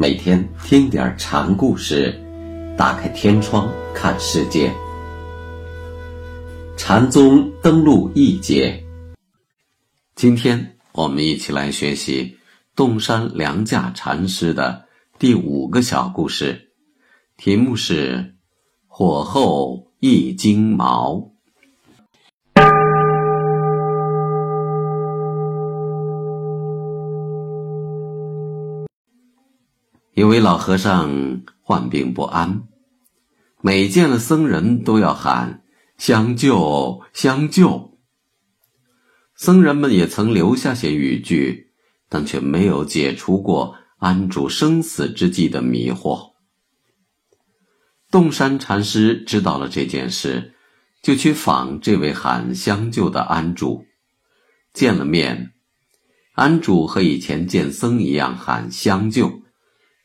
每天听点禅故事，打开天窗看世界。禅宗登陆一节，今天我们一起来学习洞山良价禅师的第五个小故事，题目是“火候一惊毛”。一位老和尚患病不安，每见了僧人都要喊“相救，相救”。僧人们也曾留下些语句，但却没有解除过安主生死之际的迷惑。洞山禅师知道了这件事，就去访这位喊相救的安主。见了面，安主和以前见僧一样喊相救。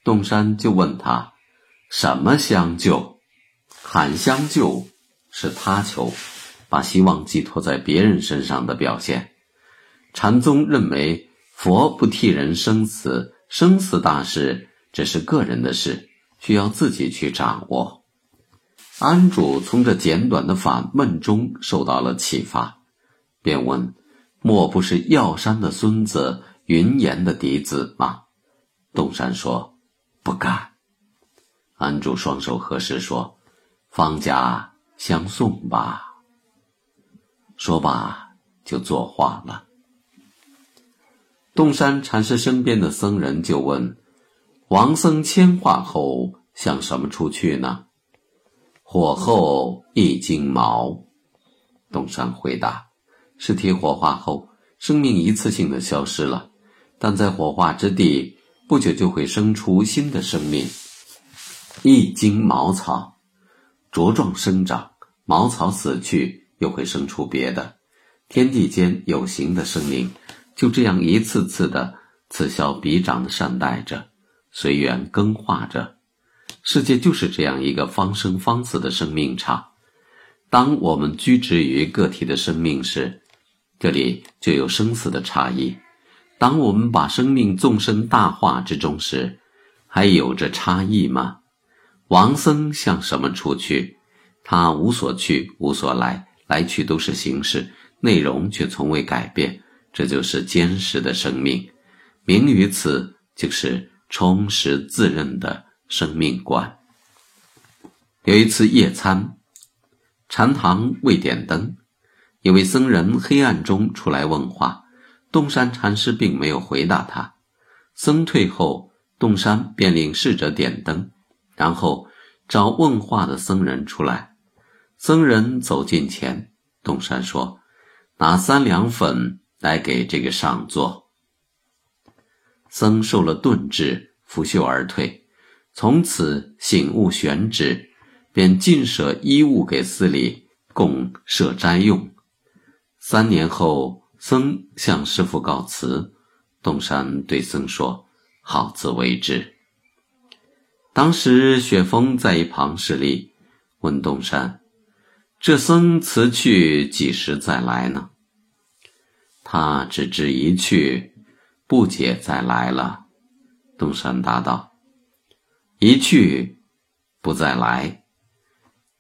洞山就问他：“什么相救？喊相救是他求，把希望寄托在别人身上的表现。禅宗认为，佛不替人生死，生死大事只是个人的事，需要自己去掌握。”安主从这简短的反问中受到了启发，便问：“莫不是药山的孙子云岩的嫡子吗？”洞山说。不敢。安住双手合十说：“方家相送吧。”说罢就作画了。洞山禅师身边的僧人就问：“王僧迁化后向什么处去呢？”火候一惊毛。洞山回答：“尸体火化后，生命一次性的消失了，但在火化之地。”不久就会生出新的生命。一茎茅草茁壮生长，茅草死去又会生出别的。天地间有形的生命就这样一次次的此消彼长的善待着，随缘更化着。世界就是这样一个方生方死的生命场。当我们居止于个体的生命时，这里就有生死的差异。当我们把生命纵深大化之中时，还有着差异吗？王僧向什么处去？他无所去，无所来，来去都是形式，内容却从未改变。这就是坚实的生命，名于此，就是充实自认的生命观。有一次夜餐，禅堂未点灯，一位僧人黑暗中出来问话。洞山禅师并没有回答他，僧退后，洞山便领侍者点灯，然后找问话的僧人出来。僧人走近前，洞山说：“拿三两粉来给这个上座。”僧受了顿制，拂袖而退，从此醒悟玄旨，便尽舍衣物给寺里供设斋用。三年后。僧向师傅告辞，洞山对僧说：“好自为之。”当时雪峰在一旁侍立，问洞山：“这僧辞去几时再来呢？”他只知一去，不解再来了。洞山答道：“一去，不再来。”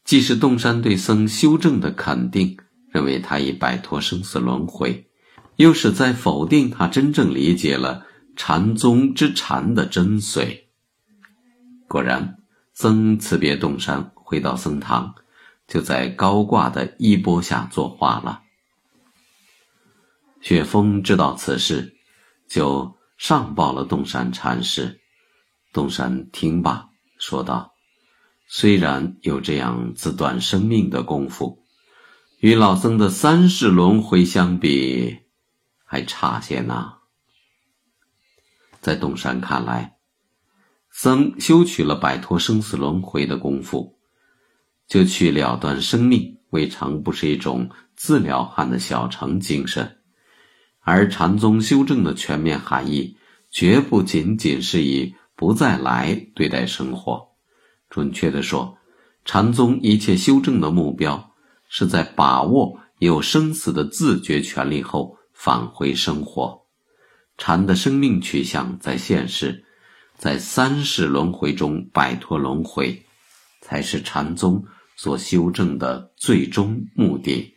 既是洞山对僧修正的肯定，认为他已摆脱生死轮回。又是在否定他真正理解了禅宗之禅的真髓。果然，僧辞别洞山，回到僧堂，就在高挂的衣钵下作画了。雪峰知道此事，就上报了洞山禅师。洞山听罢，说道：“虽然有这样自断生命的功夫，与老僧的三世轮回相比。”还差些呢。在洞山看来，僧修取了摆脱生死轮回的功夫，就去了断生命，未尝不是一种自了汉的小乘精神。而禅宗修正的全面含义，绝不仅仅是以不再来对待生活。准确的说，禅宗一切修正的目标，是在把握有生死的自觉权利后。返回生活，禅的生命取向在现世，在三世轮回中摆脱轮回，才是禅宗所修正的最终目的。